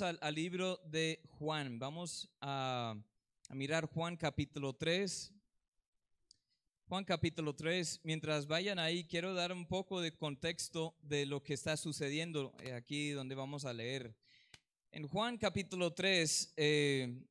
vamos al, libro de Juan. Vamos a, a mirar Juan capítulo 3. Juan capítulo 3. Mientras vayan ahí, quiero dar un poco de contexto de lo que está sucediendo eh, aquí donde vamos a leer. En Juan capítulo 3, eh,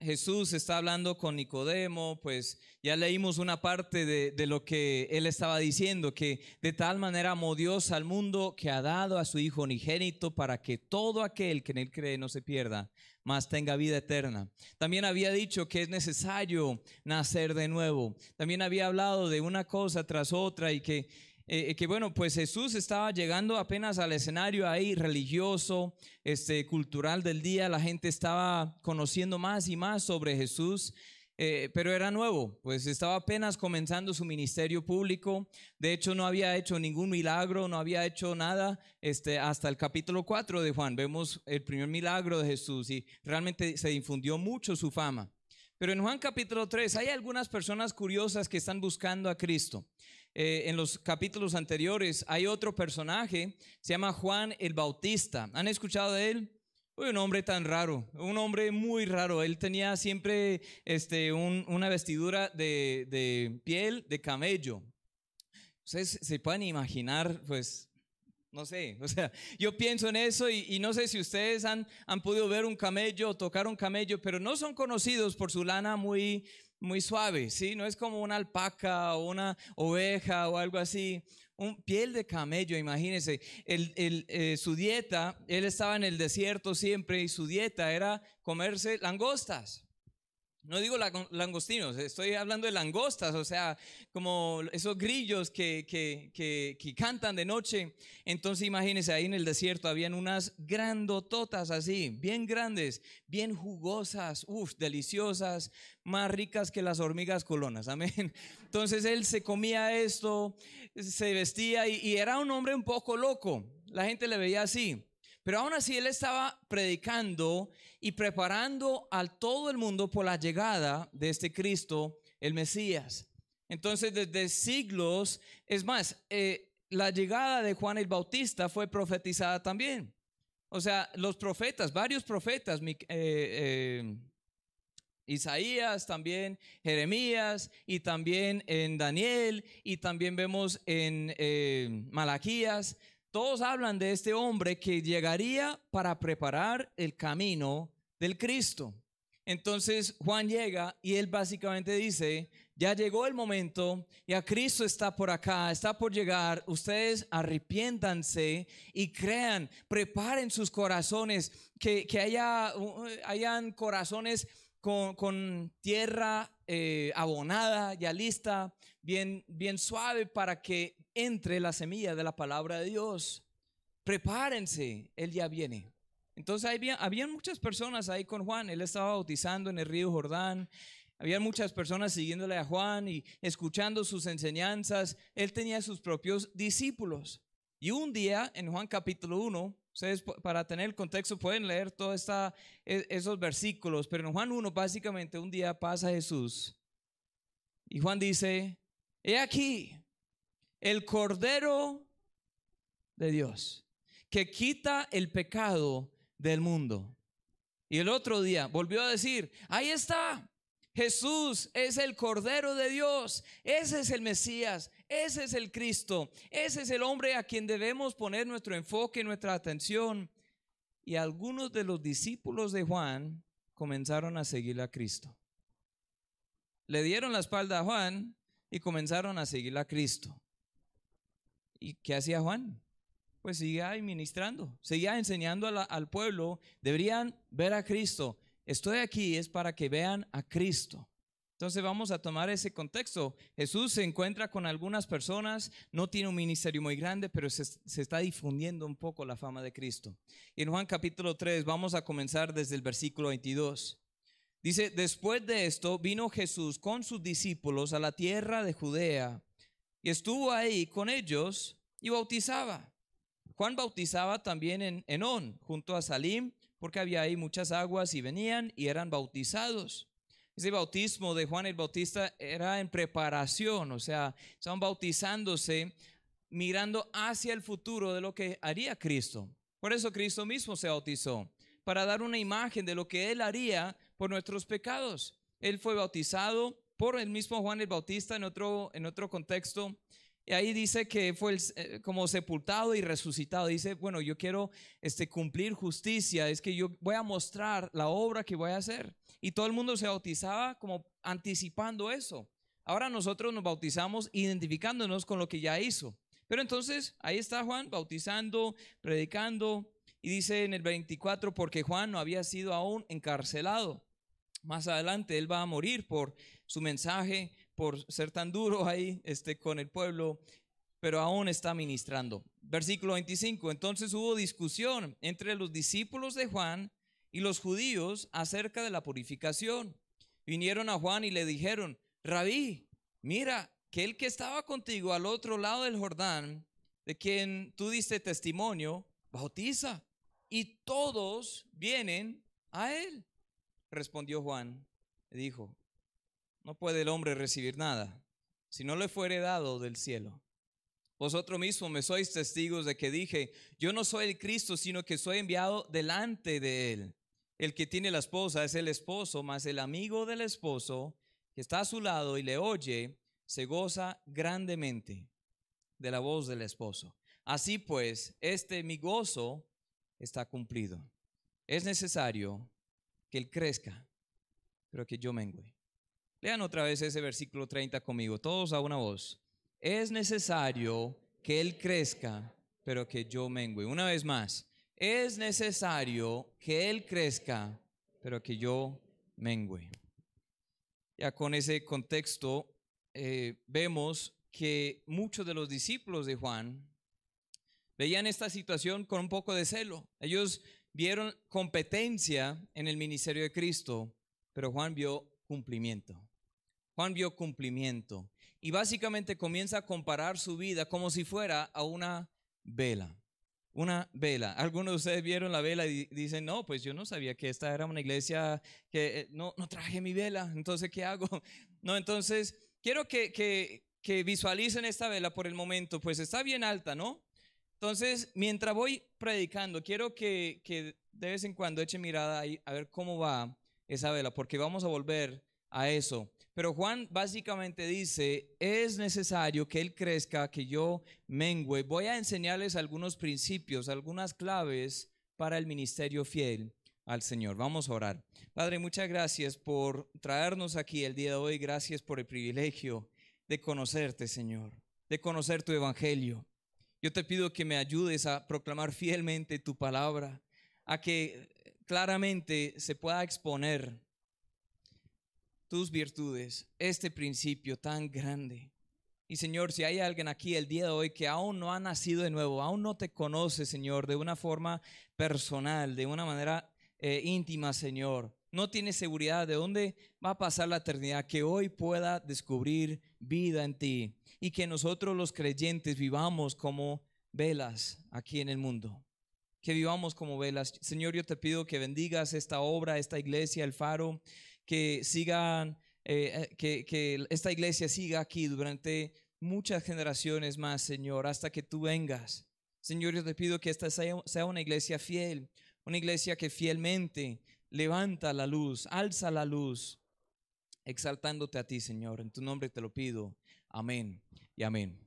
Jesús está hablando con Nicodemo, pues ya leímos una parte de, lo que él estaba diciendo, que de tal manera amó Dios al mundo que ha dado a su Hijo unigénito para que todo aquel que en él cree no se pierda, mas tenga vida eterna. También había dicho que es necesario nacer de nuevo. También había hablado de una cosa tras otra y que eh, que bueno, pues Jesús estaba llegando apenas al escenario ahí religioso, este, cultural del día, la gente estaba conociendo más y más sobre Jesús. Eh, pero era nuevo, pues estaba apenas comenzando su ministerio público. De hecho, no había hecho ningún milagro, no había hecho nada este, hasta el capítulo 4 de Juan. Vemos el primer milagro de Jesús y realmente se difundió mucho su fama. Pero en Juan capítulo 3 hay algunas personas curiosas que están buscando a Cristo. Eh, en los capítulos anteriores hay otro personaje, se llama Juan el Bautista. ¿Han escuchado de él? Uy, un hombre tan raro, un hombre muy raro. Él tenía siempre este, un, una vestidura de, de, piel de camello. Ustedes se pueden imaginar, pues, no sé, o sea, yo pienso en eso y, y, no sé si ustedes han, han podido ver un camello o tocar un camello, pero no son conocidos por su lana muy, muy suave, ¿sí? No es como una alpaca o una oveja o algo así. Un piel de camello, imagínense. El, el, eh, su dieta, él estaba en el desierto siempre y su dieta era comerse langostas. No digo langostinos, estoy hablando de langostas, o sea, como esos grillos que, que, que, que, cantan de noche. Entonces imagínense, ahí en el desierto habían unas grandototas así, bien grandes, bien jugosas, uff, deliciosas, más ricas que las hormigas colonas, amén. Entonces él se comía esto, se vestía y, y era un hombre un poco loco, la gente le veía así. Pero aún así él estaba predicando y preparando a todo el mundo por la llegada de este Cristo, el Mesías. Entonces desde siglos, es más, eh, la llegada de Juan el Bautista fue profetizada también. O sea, los profetas, varios profetas, eh, eh, Isaías también, Jeremías y también en Daniel y también vemos en Malaquías, todos hablan de este hombre que llegaría para preparar el camino del Cristo. Entonces Juan llega y él básicamente dice, ya llegó el momento, ya Cristo está por acá, está por llegar, ustedes arrepiéntanse y crean, preparen sus corazones, que, que haya, hayan corazones con, con tierra eh, abonada, ya lista, bien, bien suave para que entre la semilla de la palabra de Dios. Prepárense, Él ya viene. Entonces había, muchas personas ahí con Juan, Él estaba bautizando en el río Jordán, había muchas personas siguiéndole a Juan y escuchando sus enseñanzas. Él tenía sus propios discípulos. Y un día, en Juan capítulo 1, ustedes para tener el contexto pueden leer todos e, esos versículos, pero en Juan 1 básicamente un día pasa Jesús y Juan dice, he aquí, el Cordero de Dios, que quita el pecado del mundo. Y el otro día volvió a decir, ahí está, Jesús es el Cordero de Dios, ese es el Mesías, ese es el Cristo, ese es el hombre a quien debemos poner nuestro enfoque, nuestra atención. Y algunos de los discípulos de Juan comenzaron a seguir a Cristo. Le dieron la espalda a Juan y comenzaron a seguir a Cristo. ¿Y qué hacía Juan? Pues seguía ministrando, seguía enseñando al pueblo. Deberían ver a Cristo. Estoy aquí es para que vean a Cristo. Entonces vamos a tomar ese contexto. Jesús se encuentra con algunas personas, no tiene un ministerio muy grande, pero se, está difundiendo un poco la fama de Cristo. Y en Juan capítulo 3 vamos a comenzar desde el versículo 22. Dice, después de esto vino Jesús con sus discípulos a la tierra de Judea y estuvo ahí con ellos y bautizaba. Juan bautizaba también en Enón, junto a Salim, porque había ahí muchas aguas y venían y eran bautizados. Ese bautismo de Juan el Bautista era en preparación, o sea, estaban bautizándose mirando hacia el futuro de lo que haría Cristo. Por eso Cristo mismo se bautizó, para dar una imagen de lo que Él haría por nuestros pecados. Él fue bautizado por el mismo Juan el Bautista en otro, en otro contexto. Y ahí dice que fue eh, como sepultado y resucitado. Dice, bueno, yo quiero este, cumplir justicia, es que yo voy a mostrar la obra que voy a hacer. Y todo el mundo se bautizaba como anticipando eso. Ahora nosotros nos bautizamos identificándonos con lo que ya hizo. Pero entonces ahí está Juan bautizando, predicando, y dice en el 24, porque Juan no había sido aún encarcelado. Más adelante él va a morir por su mensaje, por ser tan duro ahí este, con el pueblo, pero aún está ministrando. Versículo 25, entonces hubo discusión entre los discípulos de Juan y los judíos acerca de la purificación. Vinieron a Juan y le dijeron, Rabí, mira que el que estaba contigo al otro lado del Jordán, de quien tú diste testimonio, bautiza, y todos vienen a él. Respondió Juan, dijo, no puede el hombre recibir nada si no le fuere dado del cielo. Vosotros mismos me sois testigos de que dije, yo no soy el Cristo, sino que soy enviado delante de él. El que tiene la esposa es el esposo, mas el amigo del esposo que está a su lado y le oye, se goza grandemente de la voz del esposo. Así pues, este mi gozo está cumplido. Es necesario que él crezca, pero que yo mengue. Lean otra vez ese versículo 30 conmigo, todos a una voz. Es necesario que Él crezca, pero que yo mengue. Una vez más, es necesario que Él crezca, pero que yo mengue. Ya con ese contexto eh, vemos que muchos de los discípulos de Juan veían esta situación con un poco de celo. Ellos vieron competencia en el ministerio de Cristo, pero Juan vio cumplimiento. Juan vio cumplimiento y básicamente comienza a comparar su vida como si fuera a una vela. Una vela. Algunos de ustedes vieron la vela y dicen, no, pues yo no sabía que esta era una iglesia que eh, no, no traje mi vela, entonces ¿qué hago? No, entonces quiero que, que, que visualicen esta vela por el momento, pues está bien alta, ¿no? Entonces, mientras voy predicando, quiero que, que de vez en cuando eche mirada ahí a ver cómo va esa vela, porque vamos a volver a eso. Pero Juan básicamente dice, es necesario que Él crezca, que yo mengüe. Voy a enseñarles algunos principios, algunas claves para el ministerio fiel al Señor. Vamos a orar. Padre, muchas gracias por traernos aquí el día de hoy. Gracias por el privilegio de conocerte, Señor, de conocer tu evangelio. Yo te pido que me ayudes a proclamar fielmente tu palabra, a que claramente se pueda exponer tus virtudes, este principio tan grande. Y Señor, si hay alguien aquí el día de hoy que aún no ha nacido de nuevo, aún no te conoce, Señor, de una forma personal, de una manera eh, íntima, Señor, no tiene seguridad de dónde va a pasar la eternidad, que hoy pueda descubrir vida en ti y que nosotros los creyentes vivamos como velas aquí en el mundo. Que vivamos como velas. Señor, yo te pido que bendigas esta obra, esta iglesia, el faro que sigan, eh, eh, que, que esta iglesia siga aquí durante muchas generaciones más, Señor, hasta que tú vengas. Señor, yo te pido que esta sea, sea una iglesia fiel, una iglesia que fielmente levanta la luz, alza la luz, exaltándote a ti, Señor. En tu nombre te lo pido. Amén y amén.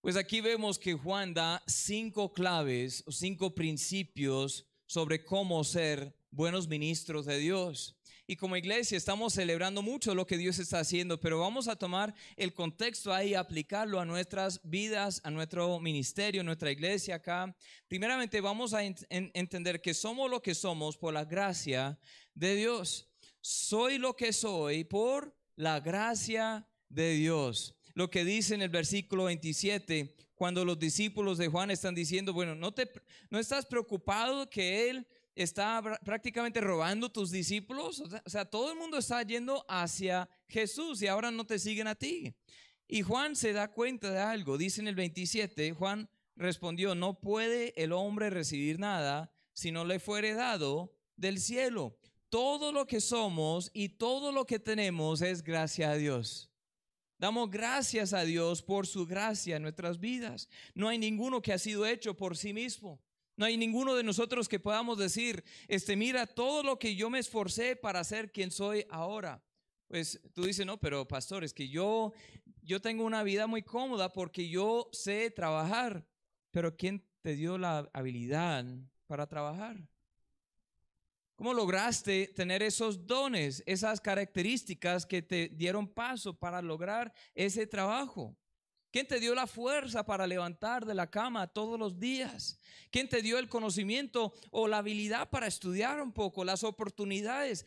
Pues aquí vemos que Juan da cinco claves o cinco principios sobre cómo ser buenos ministros de Dios. Y como iglesia estamos celebrando mucho lo que Dios está haciendo, pero vamos a tomar el contexto ahí y aplicarlo a nuestras vidas, a nuestro ministerio, nuestra iglesia acá. Primeramente vamos a entender que somos lo que somos por la gracia de Dios. Soy lo que soy por la gracia de Dios. Lo que dice en el versículo 27, cuando los discípulos de Juan están diciendo, bueno, no, te, no estás preocupado que Él está prácticamente robando tus discípulos. O sea, todo el mundo está yendo hacia Jesús y ahora no te siguen a ti. Y Juan se da cuenta de algo. Dice en el 27, Juan respondió, no puede el hombre recibir nada si no le fuere dado del cielo. Todo lo que somos y todo lo que tenemos es gracia a Dios. Damos gracias a Dios por su gracia en nuestras vidas. No hay ninguno que ha sido hecho por sí mismo. No hay ninguno de nosotros que podamos decir, este, mira, todo lo que yo me esforcé para ser quien soy ahora. Pues tú dices, no, pero pastor, es que yo, yo tengo una vida muy cómoda porque yo sé trabajar. Pero ¿quién te dio la habilidad para trabajar? ¿Cómo lograste tener esos dones, esas características que te dieron paso para lograr ese trabajo? ¿Quién te dio la fuerza para levantar de la cama todos los días? ¿Quién te dio el conocimiento o la habilidad para estudiar un poco, las oportunidades?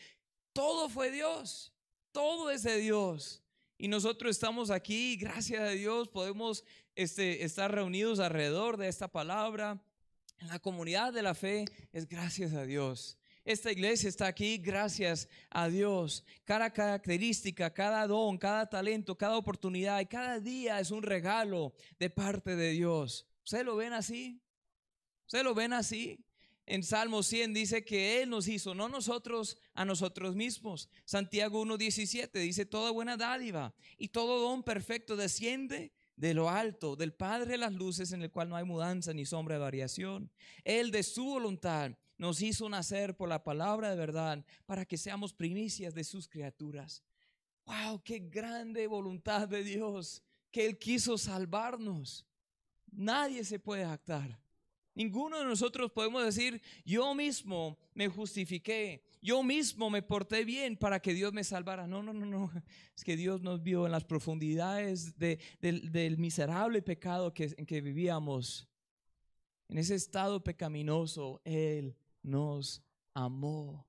Todo fue Dios, todo es de Dios. Y nosotros estamos aquí, gracias a Dios, podemos este, estar reunidos alrededor de esta palabra. En la comunidad de la fe es gracias a Dios. Esta iglesia está aquí gracias a Dios. Cada característica, cada don, cada talento, cada oportunidad y cada día es un regalo de parte de Dios. ¿Ustedes lo ven así? ¿Ustedes lo ven así? En Salmo 100 dice que Él nos hizo, no nosotros a nosotros mismos. Santiago 1.17 dice, toda buena dádiva y todo don perfecto desciende de lo alto, del Padre de las luces en el cual no hay mudanza ni sombra de variación. Él de su voluntad nos hizo nacer por la palabra de verdad para que seamos primicias de sus criaturas. ¡Wow! ¡Qué grande voluntad de Dios! Que Él quiso salvarnos. Nadie se puede actar. Ninguno de nosotros podemos decir, yo mismo me justifiqué, yo mismo me porté bien para que Dios me salvara. No, no, no, no. Es que Dios nos vio en las profundidades del miserable pecado en que vivíamos. En ese estado pecaminoso, Él nos amó.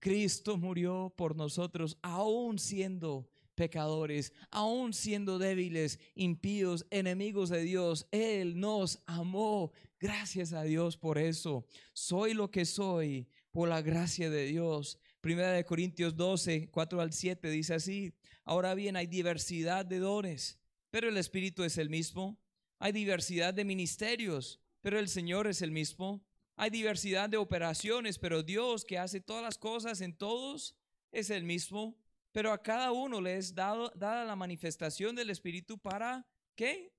Cristo murió por nosotros, aún siendo pecadores, aún siendo débiles, impíos, enemigos de Dios. Él nos amó. Gracias a Dios por eso. Soy lo que soy por la gracia de Dios. Primera de Corintios 12, 4 al 7 dice así. Ahora bien, hay diversidad de dones, pero el Espíritu es el mismo. Hay diversidad de ministerios, pero el Señor es el mismo. Hay diversidad de operaciones, pero Dios que hace todas las cosas en todos es el mismo. Pero a cada uno le es dado, dada la manifestación del Espíritu para qué?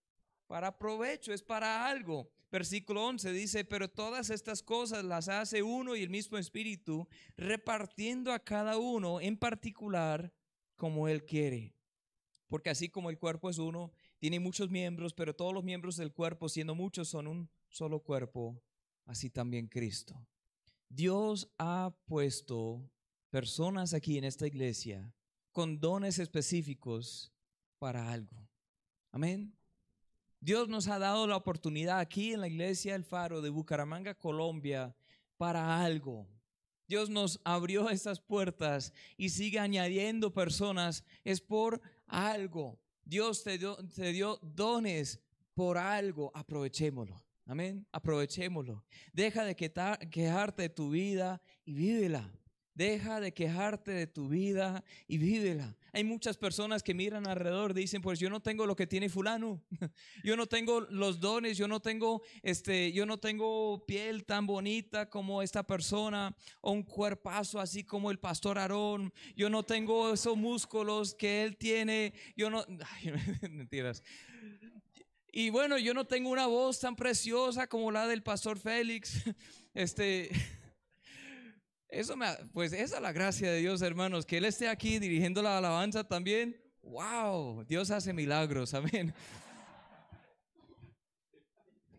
Para provecho, es para algo. Versículo 11 dice, pero todas estas cosas las hace uno y el mismo Espíritu, repartiendo a cada uno en particular como Él quiere. Porque así como el cuerpo es uno, tiene muchos miembros, pero todos los miembros del cuerpo, siendo muchos, son un solo cuerpo así también Cristo. Dios ha puesto personas aquí en esta iglesia con dones específicos para algo. Amén. Dios nos ha dado la oportunidad aquí en la iglesia El Faro de Bucaramanga, Colombia, para algo. Dios nos abrió estas puertas y sigue añadiendo personas. Es por algo. Dios te dio, te dio dones por algo. Aprovechémoslo. Amén. Aprovechémoslo. Deja de quejarte de tu vida y vívela. Deja de quejarte de tu vida y vívela. Hay muchas personas que miran alrededor y dicen, pues yo no tengo lo que tiene fulano. Yo no tengo los dones, yo no tengo este, yo no tengo piel tan bonita como esta persona o un cuerpazo así como el pastor Aarón. Yo no tengo esos músculos que él tiene. Yo no mentiras. Y bueno, yo no tengo una voz tan preciosa como la del pastor Félix. Este, eso me, pues esa es la gracia de Dios, hermanos, que Él esté aquí dirigiendo la alabanza también. Wow, Dios hace milagros, amén.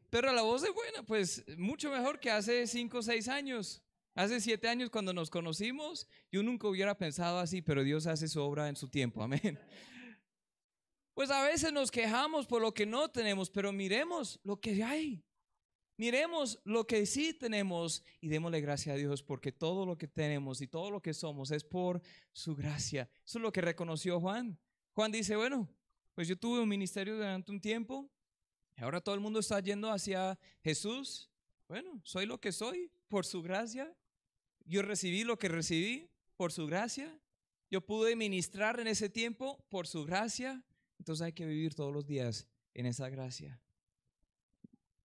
Pero la voz es buena, pues mucho mejor que hace cinco o seis años. Hace siete años cuando nos conocimos, yo nunca hubiera pensado así, pero Dios hace su obra en su tiempo, amén. Pues a veces nos quejamos por lo que no tenemos, pero miremos lo que hay. Miremos lo que sí tenemos y démosle gracias a Dios porque todo lo que tenemos y todo lo que somos es por su gracia. Eso es lo que reconoció Juan. Juan dice, bueno, pues yo tuve un ministerio durante un tiempo y ahora todo el mundo está yendo hacia Jesús. Bueno, soy lo que soy por su gracia. Yo recibí lo que recibí por su gracia. Yo pude ministrar en ese tiempo por su gracia. Entonces hay que vivir todos los días en esa gracia.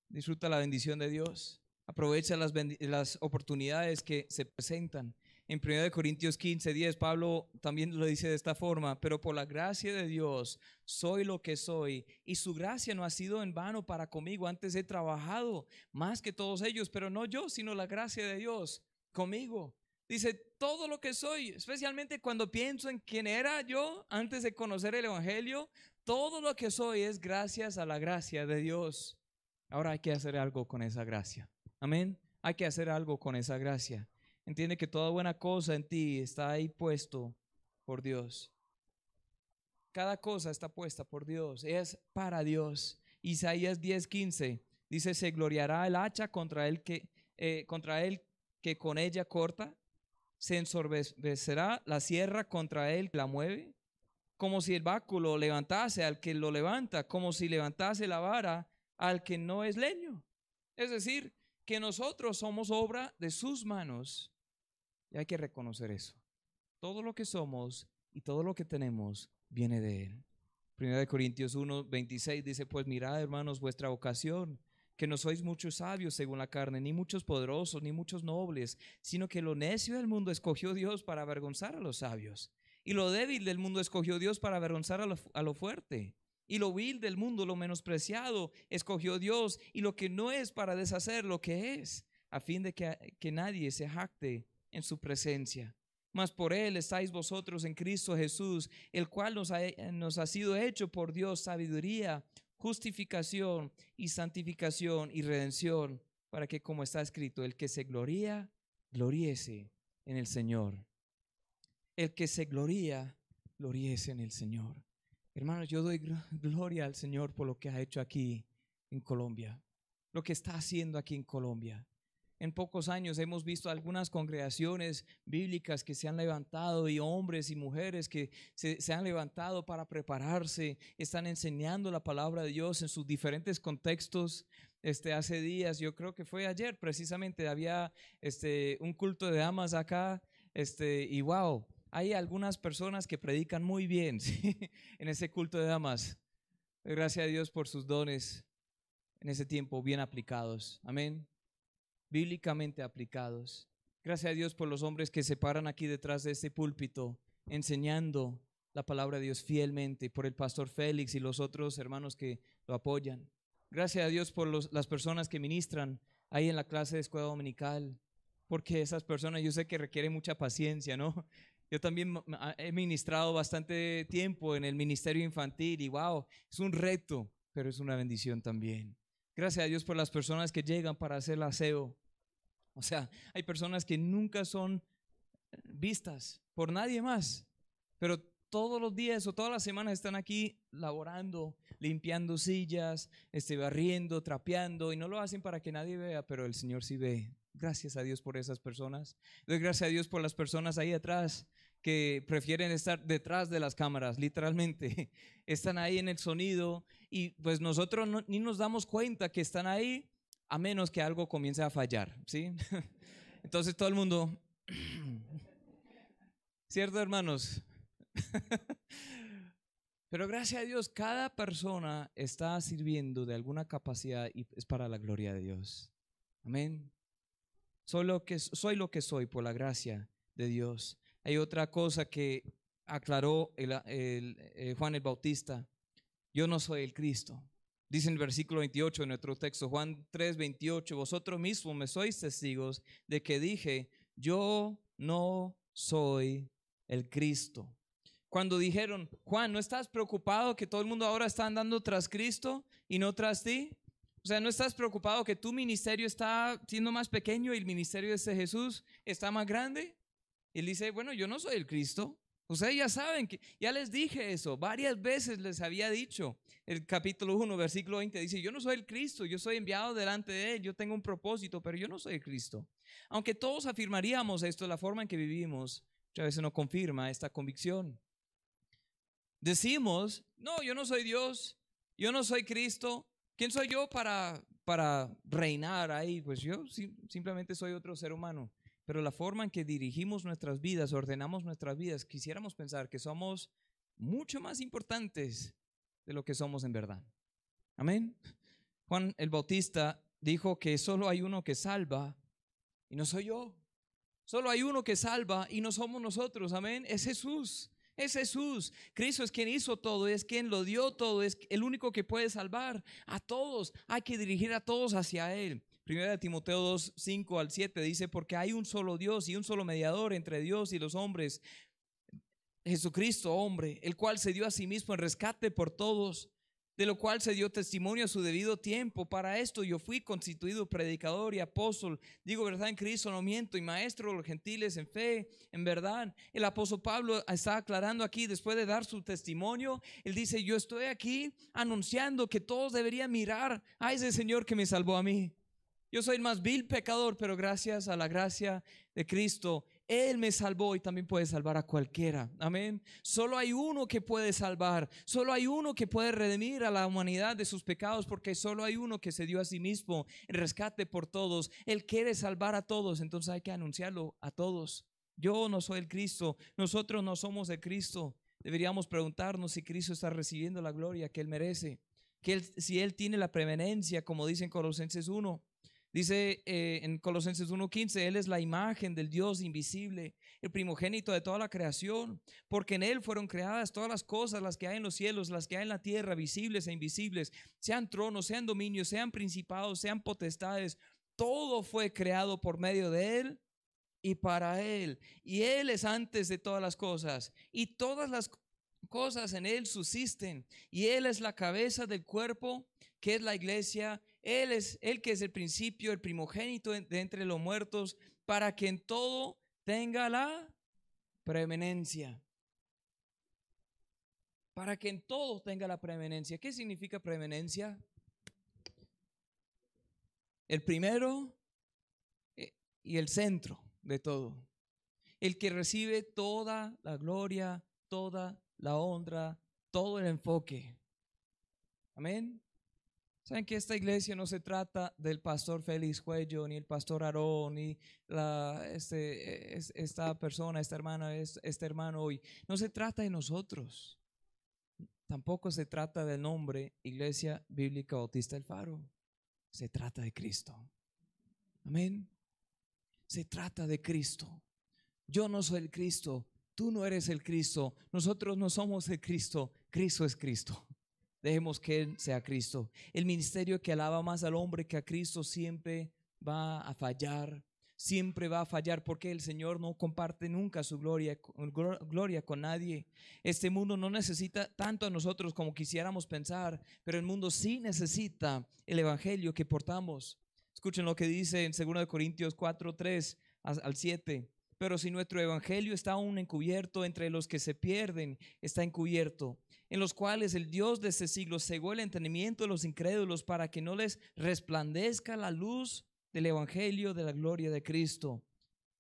Disfruta la bendición de Dios. Aprovecha las, oportunidades que se presentan En 1 Corintios 15, 10, Pablo también lo dice de esta forma, pero por la gracia de Dios soy lo que soy y su gracia no ha sido en vano para conmigo. Antes he trabajado más que todos ellos, pero no yo, sino la gracia de Dios conmigo. Dice, todo lo que soy, especialmente cuando pienso en quién era yo antes de conocer el Evangelio, todo lo que soy es gracias a la gracia de Dios. Ahora hay que hacer algo con esa gracia. Amén. Hay que hacer algo con esa gracia. Entiende que toda buena cosa en ti está ahí puesto por Dios. Cada cosa está puesta por Dios, es para Dios. Isaías 10:15 dice, se gloriará el hacha contra el que, eh, contra él que con ella corta, se ensorbecerá la sierra contra él la mueve, como si el báculo levantase al que lo levanta, como si levantase la vara al que no es leño. Es decir, que nosotros somos obra de sus manos. Y hay que reconocer eso. Todo lo que somos y todo lo que tenemos viene de Él. Primera de Corintios 1, 26 dice, pues mirad hermanos vuestra vocación, que no sois muchos sabios según la carne, ni muchos poderosos, ni muchos nobles, sino que lo necio del mundo escogió Dios para avergonzar a los sabios. Y lo débil del mundo escogió Dios para avergonzar a lo, a lo fuerte. Y lo vil del mundo, lo menospreciado, escogió Dios y lo que no es para deshacer lo que es, a fin de que, que nadie se jacte en su presencia. Mas por Él estáis vosotros en Cristo Jesús, el cual nos ha, nos ha sido hecho por Dios sabiduría, justificación y santificación y redención, para que como está escrito, el que se gloría, gloríese en el Señor. El que se gloría, gloríese en el Señor. Hermanos, yo doy gloria al Señor por lo que ha hecho aquí en Colombia, lo que está haciendo aquí en Colombia. En pocos años hemos visto algunas congregaciones bíblicas que se han levantado y hombres y mujeres que se, han levantado para prepararse, están enseñando la palabra de Dios en sus diferentes contextos. Este, hace días, yo creo que fue ayer precisamente, había este, un culto de damas acá, este, y wow, hay algunas personas que predican muy bien en ese culto de damas. Gracias a Dios por sus dones en ese tiempo bien aplicados. Amén. Bíblicamente aplicados. Gracias a Dios por los hombres que se paran aquí detrás de este púlpito enseñando la palabra de Dios fielmente, por el pastor Félix y los otros hermanos que lo apoyan. Gracias a Dios por las personas que ministran ahí en la clase de escuela dominical, porque esas personas yo sé que requieren mucha paciencia, ¿no? Yo también he ministrado bastante tiempo en el ministerio infantil y wow, es un reto, pero es una bendición también. Gracias a Dios por las personas que llegan para hacer el aseo. O sea, hay personas que nunca son vistas por nadie más, pero todos los días o todas las semanas están aquí laborando, limpiando sillas, este, barriendo, trapeando, y no lo hacen para que nadie vea, pero el Señor sí ve. Gracias a Dios por esas personas. Doy gracias a Dios por las personas ahí atrás que prefieren estar detrás de las cámaras, literalmente. Están ahí en el sonido y pues nosotros ni nos damos cuenta que están ahí a menos que algo comience a fallar, ¿sí? Entonces todo el mundo, ¿cierto hermanos? Pero gracias a Dios, cada persona está sirviendo de alguna capacidad y es para la gloria de Dios. Amén. Soy lo que soy, por la gracia de Dios. Hay otra cosa que aclaró el, eh, Juan el Bautista. Yo no soy el Cristo. Dice en el versículo 28 de nuestro texto, Juan 3, 28, vosotros mismos me sois testigos de que dije, yo no soy el Cristo. Cuando dijeron, Juan, ¿no estás preocupado que todo el mundo ahora está andando tras Cristo y no tras ti? O sea, ¿no estás preocupado que tu ministerio está siendo más pequeño y el ministerio de ese Jesús está más grande? Y él dice, bueno, yo no soy el Cristo. Ustedes ya saben que ya les dije eso, varias veces les había dicho. El capítulo 1, versículo 20 dice, yo no soy el Cristo, yo soy enviado delante de Él, yo tengo un propósito, pero yo no soy el Cristo. Aunque todos afirmaríamos esto, la forma en que vivimos muchas veces no confirma esta convicción. Decimos, no, yo no soy Dios, yo no soy Cristo, ¿quién soy yo para, para reinar ahí? Pues yo simplemente soy otro ser humano pero la forma en que dirigimos nuestras vidas, ordenamos nuestras vidas, quisiéramos pensar que somos mucho más importantes de lo que somos en verdad. Amén. Juan el Bautista dijo que solo hay uno que salva y no soy yo. Solo hay uno que salva y no somos nosotros, amén. Es Jesús. Es Jesús. Cristo es quien hizo todo, es quien lo dio todo, es el único que puede salvar a todos. Hay que dirigir a todos hacia Él. Primera de Timoteo 2, 5 al 7 dice, porque hay un solo Dios y un solo mediador entre Dios y los hombres, Jesucristo hombre, el cual se dio a sí mismo en rescate por todos de lo cual se dio testimonio a su debido tiempo. Para esto yo fui constituido predicador y apóstol, digo verdad en Cristo, no miento, y maestro de los gentiles en fe, en verdad. El apóstol Pablo está aclarando aquí, después de dar su testimonio, él dice, yo estoy aquí anunciando que todos deberían mirar a ese Señor que me salvó a mí. Yo soy el más vil pecador, pero gracias a la gracia de Cristo, Él me salvó y también puede salvar a cualquiera. Amén. Solo hay uno que puede salvar, solo hay uno que puede redimir a la humanidad de sus pecados, porque solo hay uno que se dio a sí mismo en rescate por todos. Él quiere salvar a todos, entonces hay que anunciarlo a todos. Yo no soy el Cristo, nosotros no somos el Cristo. Deberíamos preguntarnos si Cristo está recibiendo la gloria que Él merece, que si Él tiene la prevenencia, como dice en Colosenses 1. Dice eh, en Colosenses 1:15, Él es la imagen del Dios invisible, el primogénito de toda la creación, porque en Él fueron creadas todas las cosas, las que hay en los cielos, las que hay en la tierra, visibles e invisibles, sean tronos, sean dominios, sean principados, sean potestades, todo fue creado por medio de Él y para Él. Y Él es antes de todas las cosas, y todas las cosas en Él subsisten, y Él es la cabeza del cuerpo, que es la iglesia él es el que es el principio, el primogénito de entre los muertos, para que en todo tenga la preeminencia. Para que en todo tenga la preeminencia. ¿Qué significa preeminencia? El primero eh, y el centro de todo. El que recibe toda la gloria, toda la honra, todo el enfoque. Amén. Saben que esta iglesia no se trata del pastor Félix Cuello, ni el pastor Aarón, ni la, este, esta persona, esta hermana, este hermano hoy. No se trata de nosotros. Tampoco se trata del nombre Iglesia Bíblica Bautista del Faro. Se trata de Cristo. Amén. Se trata de Cristo. Yo no soy el Cristo. Tú no eres el Cristo. Nosotros no somos el Cristo. Cristo es Cristo. Dejemos que Él sea Cristo. El ministerio que alaba más al hombre que a Cristo siempre va a fallar. Siempre va a fallar porque el Señor no comparte nunca su gloria, gloria con nadie. Este mundo no necesita tanto a nosotros como quisiéramos pensar, pero el mundo sí necesita el Evangelio que portamos. Escuchen lo que dice en 2 Corintios 4, 3 al 7. Pero si nuestro evangelio está aún encubierto entre los que se pierden, está encubierto, en los cuales el Dios de este siglo cegó el entendimiento de los incrédulos para que no les resplandezca la luz del evangelio de la gloria de Cristo,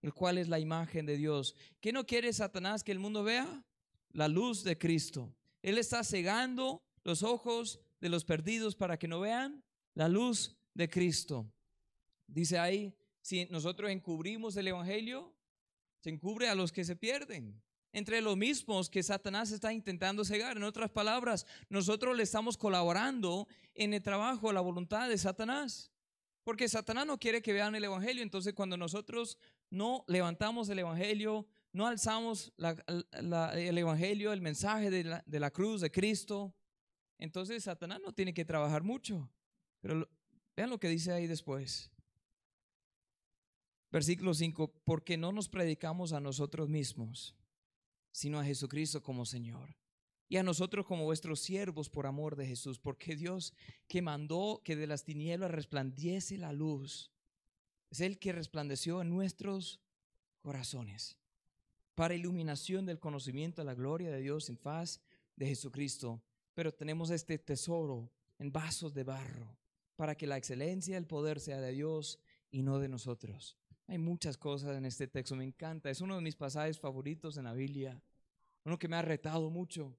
el cual es la imagen de Dios. ¿Qué no quiere Satanás que el mundo vea? La luz de Cristo. Él está cegando los ojos de los perdidos para que no vean la luz de Cristo. Dice ahí, si nosotros encubrimos el evangelio, se encubre a los que se pierden. Entre los mismos que Satanás está intentando cegar. En otras palabras, nosotros le estamos colaborando en el trabajo, la voluntad de Satanás. Porque Satanás no quiere que vean el Evangelio. Entonces, cuando nosotros no levantamos el Evangelio, no alzamos el Evangelio, el mensaje de la, de la cruz de Cristo, entonces Satanás no tiene que trabajar mucho. Pero vean lo que dice ahí después. Versículo 5, porque no nos predicamos a nosotros mismos, sino a Jesucristo como Señor. Y a nosotros como vuestros siervos por amor de Jesús, porque Dios que mandó que de las tinieblas resplandiese la luz, es el que resplandeció en nuestros corazones para iluminación del conocimiento de la gloria de Dios en faz de Jesucristo. Pero tenemos este tesoro en vasos de barro, para que la excelencia del poder sea de Dios y no de nosotros. Hay muchas cosas en este texto, me encanta. Es uno de mis pasajes favoritos en la Biblia. Uno que me ha retado mucho.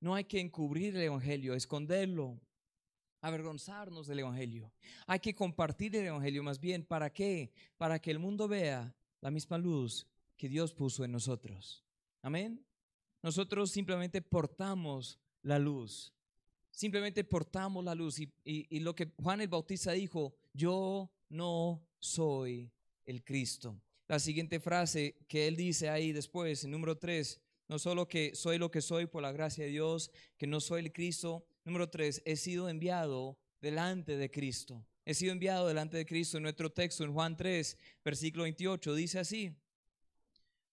No hay que encubrir el Evangelio, esconderlo, avergonzarnos del Evangelio. Hay que compartir el Evangelio más bien. ¿Para qué? Para que el mundo vea la misma luz que Dios puso en nosotros. Amén. Nosotros simplemente portamos la luz. Simplemente portamos la luz. Y, y lo que Juan el Bautista dijo, yo no soy el Cristo. la siguiente frase que él dice ahí después, en número 3, no solo que soy lo que soy por la gracia de Dios, que no soy el Cristo. Número 3, he sido enviado delante de Cristo. He sido enviado delante de Cristo. En nuestro texto, en Juan 3, versículo 28, dice así.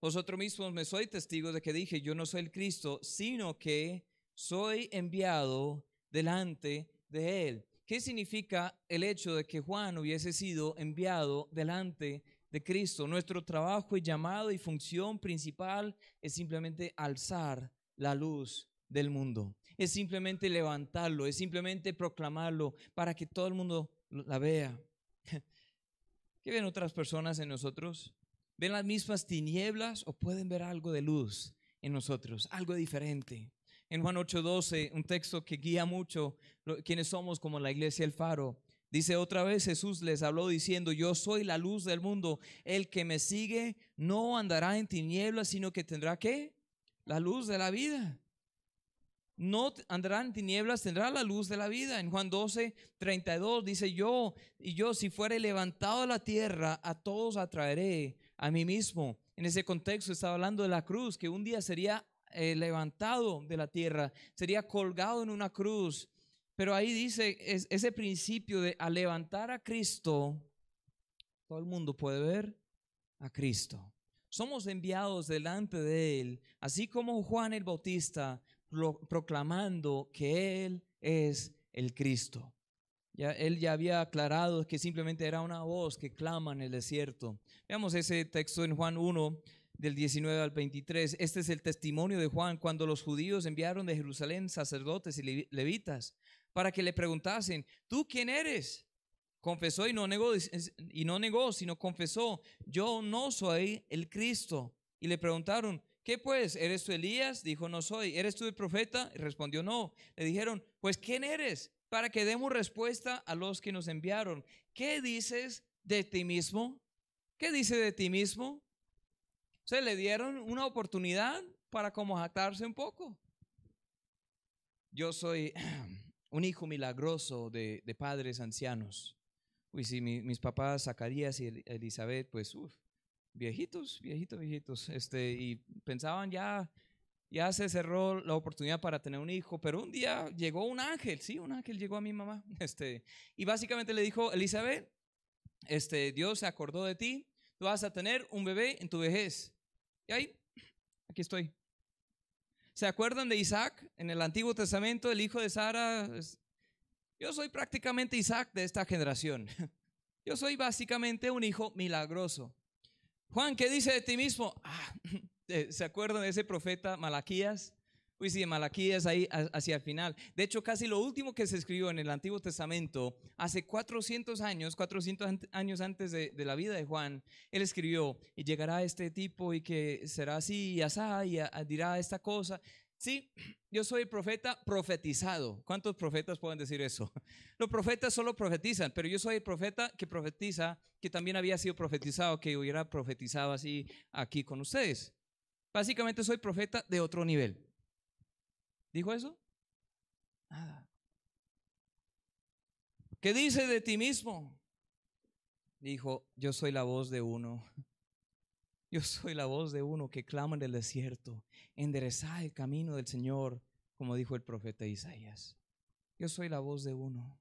Vosotros mismos me sois testigos de que dije, yo no soy el Cristo, sino que soy enviado delante de Él. ¿Qué significa el hecho de que Juan hubiese sido enviado delante de Cristo? Nuestro trabajo y llamado y función principal es simplemente alzar la luz del mundo. Es simplemente levantarlo, es simplemente proclamarlo para que todo el mundo la vea. ¿Qué ven otras personas en nosotros? ¿Ven las mismas tinieblas o pueden ver algo de luz en nosotros, algo diferente? En Juan 8:12, un texto que guía mucho quienes somos como la iglesia El Faro. Dice otra vez Jesús les habló diciendo, yo soy la luz del mundo, el que me sigue no andará en tinieblas, sino que tendrá qué? La luz de la vida. No andará en tinieblas, tendrá la luz de la vida. En Juan 12, 32 dice yo, y yo si fuere levantado de la tierra, a todos atraeré a mí mismo. En ese contexto estaba hablando de la cruz, que un día sería eh, levantado de la tierra, sería colgado en una cruz. Pero ahí dice ese principio de al levantar a Cristo, todo el mundo puede ver a Cristo. Somos enviados delante de Él, así como Juan el Bautista proclamando que Él es el Cristo. Ya, él ya había aclarado que simplemente era una voz que clama en el desierto. Veamos ese texto en Juan 1, del 19 al 23. Este es el testimonio de Juan cuando los judíos enviaron de Jerusalén sacerdotes y levitas para que le preguntasen, ¿tú quién eres? Confesó y no negó, y no negó, sino confesó, yo no soy el Cristo. Y le preguntaron, ¿qué pues? ¿Eres tú Elías? Dijo, no soy. ¿Eres tú el profeta? Y respondió, no. Le dijeron, pues ¿quién eres? para que demos respuesta a los que nos enviaron. ¿Qué dices de ti mismo? ¿Qué dice de ti mismo? Se le dieron una oportunidad para como jactarse un poco. Yo soy un hijo milagroso de, padres ancianos. Uy, sí, mis papás, Zacarías y Elizabeth, pues, uf, viejitos, viejitos, viejitos, este, y pensaban ya ya se cerró la oportunidad para tener un hijo, pero un día llegó un ángel, sí, un ángel llegó a mi mamá, este, y básicamente le dijo, Elizabeth, este, Dios se acordó de ti, tú vas a tener un bebé en tu vejez. Y ahí, aquí estoy. ¿Se acuerdan de Isaac en el Antiguo Testamento, el hijo de Sara? Yo soy prácticamente Isaac de esta generación. Yo soy básicamente un hijo milagroso. Juan, ¿qué dice de ti mismo? Ah, eh, ¿Se acuerdan de ese profeta Malaquías? Uy, sí, Malaquías ahí hacia el final. De hecho, casi lo último que se escribió en el Antiguo Testamento, hace 400 años, 400 años antes de, la vida de Juan, él escribió, y llegará este tipo y que será así y asá y dirá esta cosa. Sí, yo soy profeta profetizado. ¿Cuántos profetas pueden decir eso? Los profetas solo profetizan, pero yo soy el profeta que profetiza, que también había sido profetizado, que hubiera profetizado así aquí con ustedes. Básicamente soy profeta de otro nivel. ¿Dijo eso? Nada. ¿Qué dice de ti mismo? Dijo, yo soy la voz de uno. Yo soy la voz de uno que clama en el desierto. Enderezad el camino del Señor, como dijo el profeta Isaías. Yo soy la voz de uno.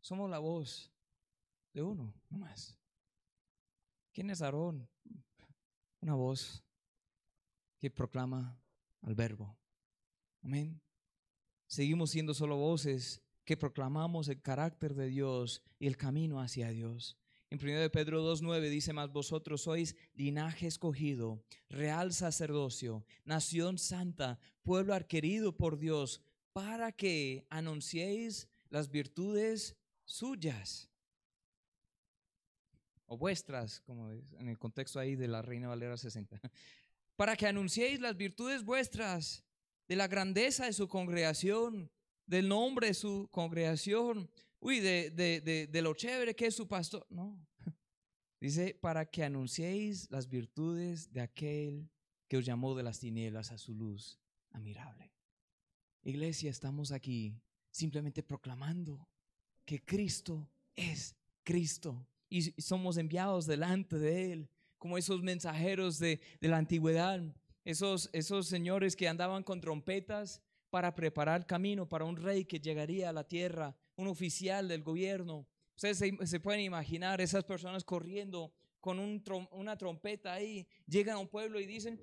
Somos la voz de uno, no más. ¿Quién es Aarón? una voz que proclama al verbo. Amén. Seguimos siendo solo voces que proclamamos el carácter de Dios y el camino hacia Dios. En 1 de Pedro 2.9 dice más, vosotros sois linaje escogido, real sacerdocio, nación santa, pueblo adquirido por Dios, para que anunciéis las virtudes suyas o vuestras, como en el contexto ahí de la Reina Valera 60, para que anunciéis las virtudes vuestras, de la grandeza de su congregación, del nombre de su congregación, uy, de, de, de, lo chévere que es su pastor. No, dice, para que anunciéis las virtudes de aquel que os llamó de las tinieblas a su luz admirable. Iglesia, estamos aquí simplemente proclamando que Cristo es Cristo y somos enviados delante de Él, como esos mensajeros de, de la antigüedad, esos, esos señores que andaban con trompetas para preparar camino para un rey que llegaría a la tierra, un oficial del gobierno. Ustedes se, pueden imaginar esas personas corriendo con un una trompeta ahí, llegan a un pueblo y dicen,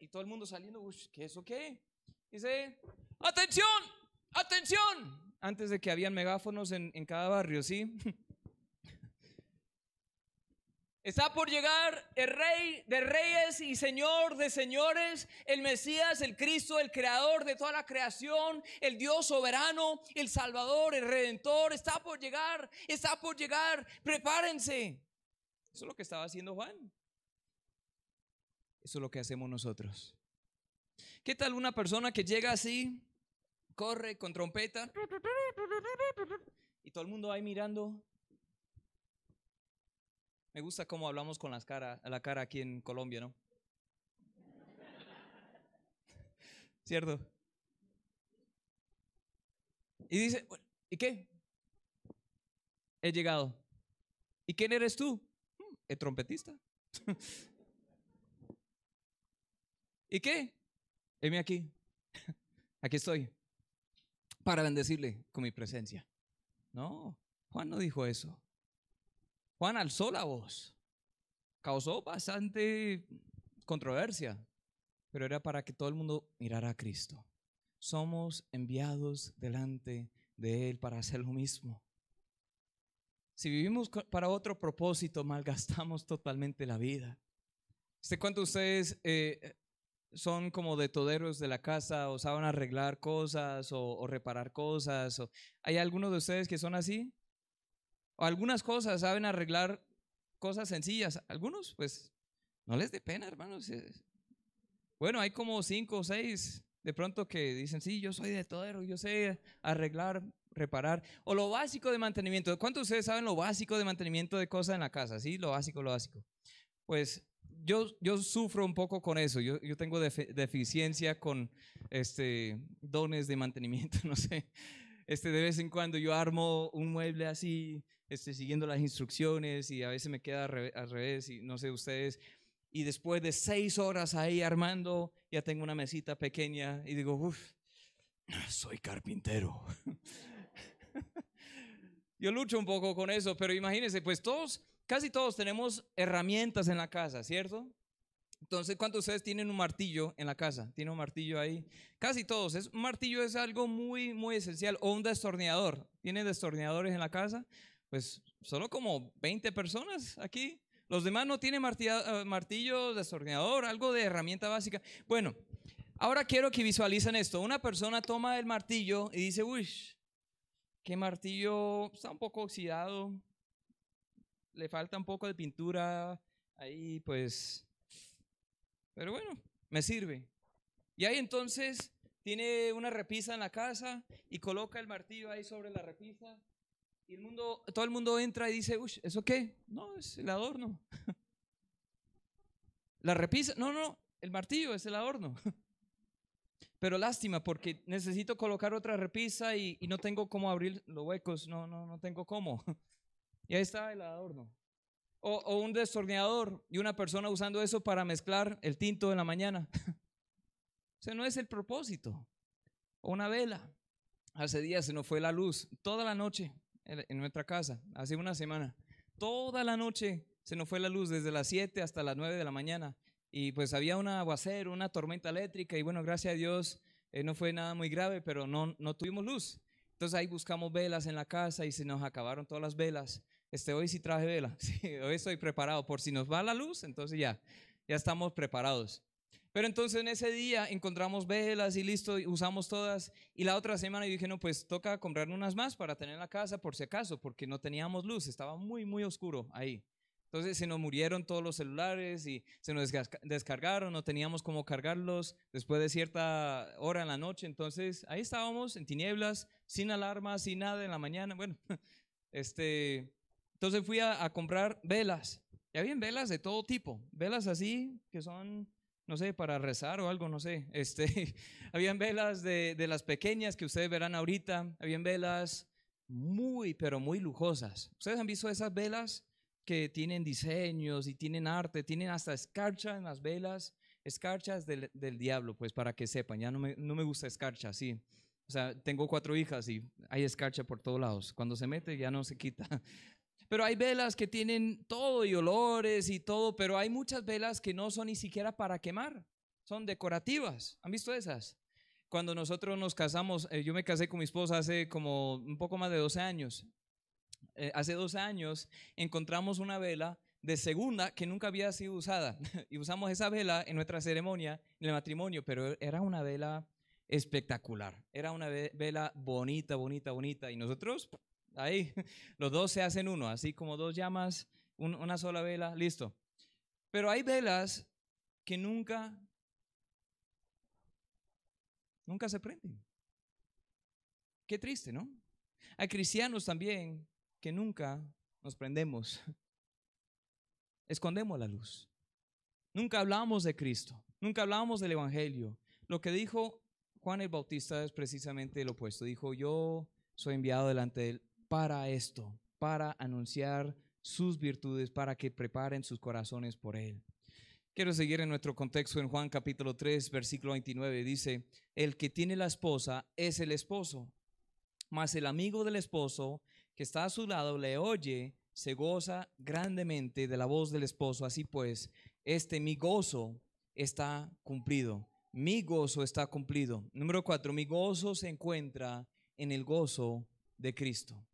y todo el mundo saliendo, ¿qué es eso qué? Dice, atención, atención, antes de que habían megáfonos en, en cada barrio, ¿sí? Está por llegar el rey de reyes y señor de señores, el Mesías, el Cristo, el creador de toda la creación, el Dios soberano, el Salvador, el Redentor. Está por llegar, está por llegar. Prepárense. Eso es lo que estaba haciendo Juan. Eso es lo que hacemos nosotros. ¿Qué tal una persona que llega así, corre con trompeta y todo el mundo ahí mirando? Me gusta cómo hablamos con las cara, la cara aquí en Colombia, ¿no? ¿Cierto? Y dice, ¿y qué? He llegado. ¿Y quién eres tú? Hmm, el trompetista. ¿Y qué? Heme aquí. Aquí estoy. Para bendecirle con mi presencia. No, Juan no dijo eso. Juan alzó la voz. Causó bastante controversia, pero era para que todo el mundo mirara a Cristo. Somos enviados delante de Él para hacer lo mismo. Si vivimos para otro propósito, malgastamos totalmente la vida. ¿Sé cuántos ustedes eh, son como de toderos de la casa o saben arreglar cosas o, o reparar cosas? O, ¿Hay algunos de ustedes que son así? Algunas cosas saben arreglar cosas sencillas. Algunos, pues, no les dé pena, hermanos. Bueno, hay como cinco o seis de pronto que dicen, sí, yo soy de todo, yo sé arreglar, reparar. O lo básico de mantenimiento. ¿Cuántos de ustedes saben lo básico de mantenimiento de cosas en la casa? Sí, lo básico, lo básico. Pues yo, yo sufro un poco con eso. Yo, yo tengo deficiencia con este, dones de mantenimiento, no sé. Este, de vez en cuando yo armo un mueble así este, siguiendo las instrucciones y a veces me queda al revés y no sé ustedes. Y después de seis horas ahí armando, ya tengo una mesita pequeña y digo, uff, soy carpintero. Yo lucho un poco con eso, pero imagínense, pues todos, casi todos tenemos herramientas en la casa, ¿cierto? Entonces, ¿cuántos de ustedes tienen un martillo en la casa? ¿Tiene un martillo ahí? Casi todos. Es, un martillo es algo muy, muy esencial. O un destornillador. ¿Tienen destornilladores en la casa? Pues solo como 20 personas aquí. Los demás no tienen martillo, martillo, destornillador, algo de herramienta básica. Bueno, ahora quiero que visualicen esto. Una persona toma el martillo y dice, uy, qué martillo está un poco oxidado, le falta un poco de pintura ahí, pues, pero bueno, me sirve. Y ahí entonces tiene una repisa en la casa y coloca el martillo ahí sobre la repisa y el mundo, todo el mundo entra y dice, uy, ¿eso qué? No, es el adorno. La repisa, no, no, el martillo es el adorno. Pero lástima porque necesito colocar otra repisa y, no tengo cómo abrir los huecos, no, no, no tengo cómo. Y ahí está el adorno. O, o, un destornillador y una persona usando eso para mezclar el tinto en la mañana. O sea, no es el propósito. O una vela. Hace días se nos fue la luz toda la noche en nuestra casa, hace una semana. Toda la noche se nos fue la luz desde las 7 hasta las 9 de la mañana. Y pues había un aguacero, una tormenta eléctrica y bueno, gracias a Dios eh, no fue nada muy grave, pero no, no tuvimos luz. Entonces ahí buscamos velas en la casa y se nos acabaron todas las velas. Este, hoy sí traje vela, hoy estoy preparado por si nos va la luz, entonces ya, ya estamos preparados. Pero entonces en ese día encontramos velas y listo, usamos todas. Y la otra semana yo dije, no, pues toca comprar unas más para tener en la casa por si acaso, porque no teníamos luz, estaba muy, muy oscuro ahí. Entonces se nos murieron todos los celulares y se nos descargaron, no teníamos cómo cargarlos después de cierta hora en la noche. Entonces ahí estábamos en tinieblas, sin alarma, sin nada en la mañana. Bueno, este, entonces fui a, a comprar velas. Y había velas de todo tipo, velas así que son no sé, para rezar o algo, no sé. Este, habían velas de, de, las pequeñas que ustedes verán ahorita, habían velas muy, pero muy lujosas. ¿Ustedes han visto esas velas que tienen diseños y tienen arte, tienen hasta escarcha en las velas? Escarchas del, del diablo, pues para que sepan, ya no me, no me gusta escarcha, sí. O sea, tengo cuatro hijas y hay escarcha por todos lados. Cuando se mete ya no se quita. Pero hay velas que tienen todo y olores y todo, pero hay muchas velas que no son ni siquiera para quemar, son decorativas. ¿Han visto esas? Cuando nosotros nos casamos, eh, yo me casé con mi esposa hace como un poco más de 12 años. Eh, hace 12 años encontramos una vela de segunda que nunca había sido usada y usamos esa vela en nuestra ceremonia, en el matrimonio, pero era una vela espectacular. Era una vela bonita, bonita, bonita. Y nosotros, ahí, los dos se hacen uno, así como dos llamas, una sola vela, listo. Pero hay velas que nunca, nunca se prenden. Qué triste, ¿no? Hay cristianos también que nunca nos prendemos. Escondemos la luz. Nunca hablamos de Cristo. Nunca hablamos del Evangelio. Lo que dijo Juan el Bautista es precisamente lo opuesto. Dijo, yo soy enviado delante para esto, para anunciar sus virtudes, para que preparen sus corazones por él. Quiero seguir en nuestro contexto en Juan capítulo 3, versículo 29. Dice, el que tiene la esposa es el esposo, mas el amigo del esposo que está a su lado le oye, se goza grandemente de la voz del esposo. Así pues, este mi gozo está cumplido mi gozo está cumplido. Número cuatro, mi gozo se encuentra en el gozo de Cristo.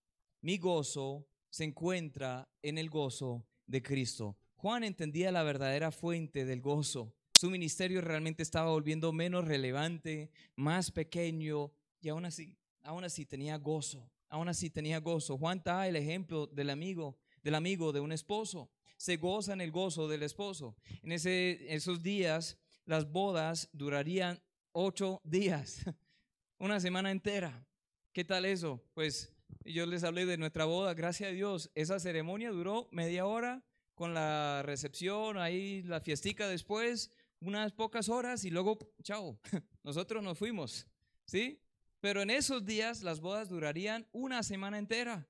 Mi gozo se encuentra en el gozo de Cristo. Juan entendía la verdadera fuente del gozo. Su ministerio realmente estaba volviendo menos relevante, más pequeño y aún así, aún así tenía gozo. Aún así tenía gozo. Juan da el ejemplo del amigo, del amigo de un esposo. Se goza en el gozo del esposo. En ese, esos días las bodas durarían ocho días, una semana entera. ¿Qué tal eso? Pues yo les hablé de nuestra boda, gracias a Dios, esa ceremonia duró media hora con la recepción, ahí la fiestica después, unas pocas horas y luego, chao, nosotros nos fuimos, ¿sí? Pero en esos días las bodas durarían una semana entera.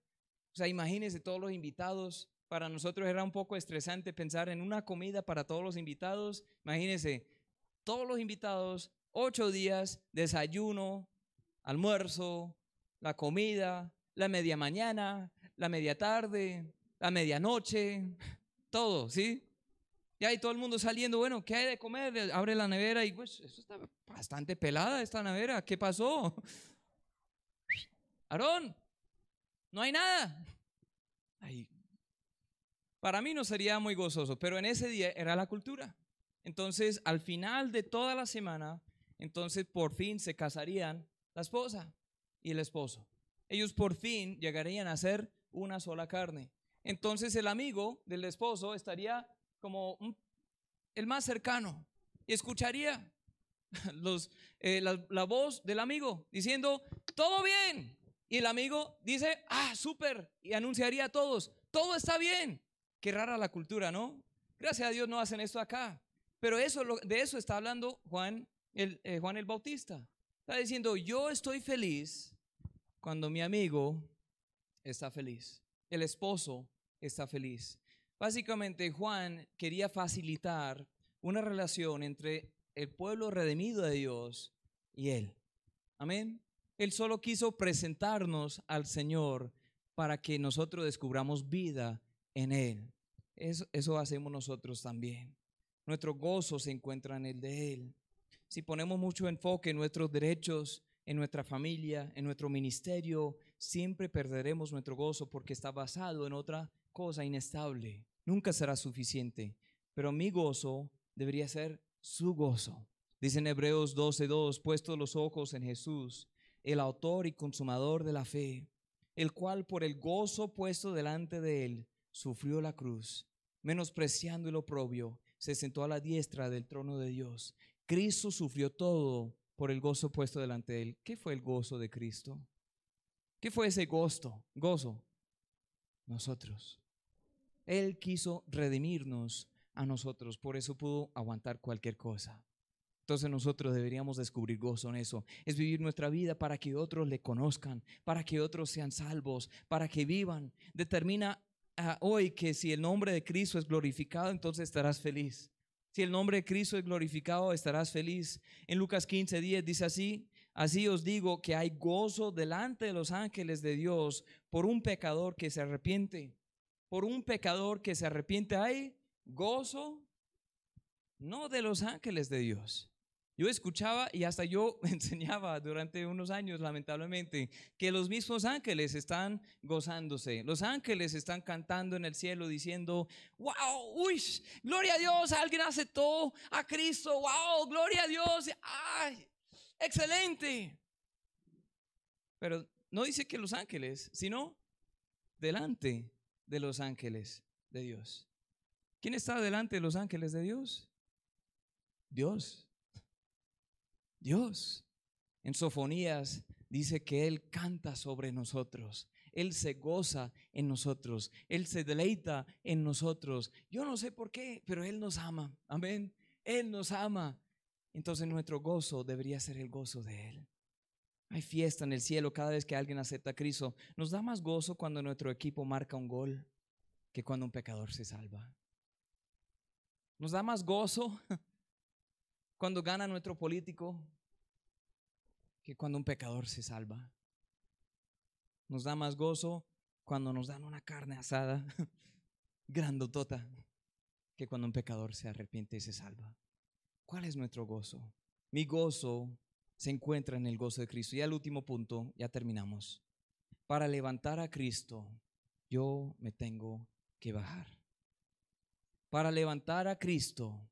O sea, imagínense todos los invitados. Para nosotros era un poco estresante pensar en una comida para todos los invitados. Imagínense, todos los invitados, ocho días, desayuno, almuerzo, la comida, la media mañana, la media tarde, la medianoche, todo, ¿sí? Y ahí todo el mundo saliendo, bueno, ¿qué hay de comer? Abre la nevera y pues eso está bastante pelada esta nevera, ¿qué pasó? Aarón, no hay nada. Para mí no sería muy gozoso, pero en ese día era la cultura. Entonces, al final de toda la semana, entonces por fin se casarían la esposa y el esposo. Ellos por fin llegarían a ser una sola carne. Entonces el amigo del esposo estaría como el más cercano y escucharía eh, la, la, voz del amigo diciendo, todo bien. Y el amigo dice, ah, súper. Y anunciaría a todos, todo está bien. Qué rara la cultura, ¿no? Gracias a Dios no hacen esto acá. Pero eso, de eso está hablando Juan el, eh, Juan el Bautista. Está diciendo, yo estoy feliz cuando mi amigo está feliz. El esposo está feliz. Básicamente Juan quería facilitar una relación entre el pueblo redimido de Dios y él. Amén. Él solo quiso presentarnos al Señor para que nosotros descubramos vida en Él. Eso, hacemos nosotros también. Nuestro gozo se encuentra en el de Él. Si ponemos mucho enfoque en nuestros derechos, en nuestra familia, en nuestro ministerio, siempre perderemos nuestro gozo porque está basado en otra cosa inestable. Nunca será suficiente. Pero mi gozo debería ser su gozo. Dice en Hebreos 12:2, puesto los ojos en Jesús, el autor y consumador de la fe, el cual por el gozo puesto delante de él sufrió la cruz, menospreciando el oprobio se sentó a la diestra del trono de Dios. Cristo sufrió todo por el gozo puesto delante de él. ¿Qué fue el gozo de Cristo? ¿Qué fue ese gozo? Gozo. Nosotros. Él quiso redimirnos a nosotros, por eso pudo aguantar cualquier cosa. Entonces nosotros deberíamos descubrir gozo en eso. Es vivir nuestra vida para que otros le conozcan, para que otros sean salvos, para que vivan. Determina ah, hoy que si el nombre de Cristo es glorificado, entonces estarás feliz. Si el nombre de Cristo es glorificado, estarás feliz. En Lucas 15, 10 dice así, así os digo que hay gozo delante de los ángeles de Dios por un pecador que se arrepiente. Por un pecador que se arrepiente hay gozo, no de los ángeles de Dios. Yo escuchaba y hasta yo enseñaba durante unos años, lamentablemente, que los mismos ángeles están gozándose. Los ángeles están cantando en el cielo diciendo, wow, uy, gloria a Dios, alguien aceptó a Cristo, wow, gloria a Dios, ay, excelente. Pero no dice que los ángeles, sino delante de los ángeles de Dios. ¿Quién está delante de los ángeles de Dios? Dios. Dios. En Sofonías dice que Él canta sobre nosotros. Él se goza en nosotros. Él se deleita en nosotros. Yo no sé por qué, pero Él nos ama. Amén. Él nos ama. Entonces nuestro gozo debería ser el gozo de Él. Hay fiesta en el cielo cada vez que alguien acepta a Cristo. Nos da más gozo cuando nuestro equipo marca un gol que cuando un pecador se salva. Nos da más gozo cuando gana nuestro político que cuando un pecador se salva. Nos da más gozo cuando nos dan una carne asada grandotota que cuando un pecador se arrepiente y se salva. ¿Cuál es nuestro gozo? Mi gozo se encuentra en el gozo de Cristo. Y al último punto, ya terminamos. Para levantar a Cristo, yo me tengo que bajar. Para levantar a Cristo,